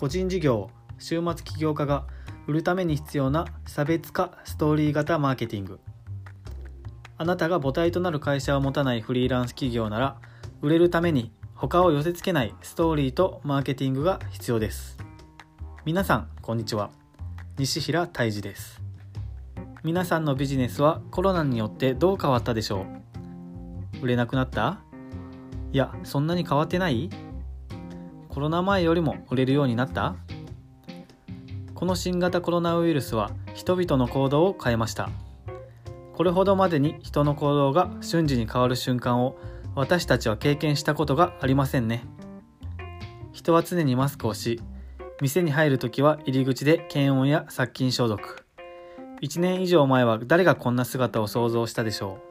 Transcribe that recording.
個人事業週末起業家が売るために必要な差別化ストーリー型マーケティング。あなたが母体となる会社を持たないフリーランス企業なら売れるために他を寄せ付けないストーリーとマーケティングが必要です。皆さんこんにちは。西平泰治です。皆さんのビジネスはコロナによってどう変わったでしょう？売れなくなった？いやそんなに変わってない？コロナ前よりも売れるようになった？この新型コロナウイルスは人々の行動を変えました。これほどまでに人の行動が瞬時に変わる瞬間を私たちは経験したことがありませんね。人は常にマスクをし店に入るときは入り口で検温や殺菌消毒。1年以上前は誰がこんな姿を想像したでしょう？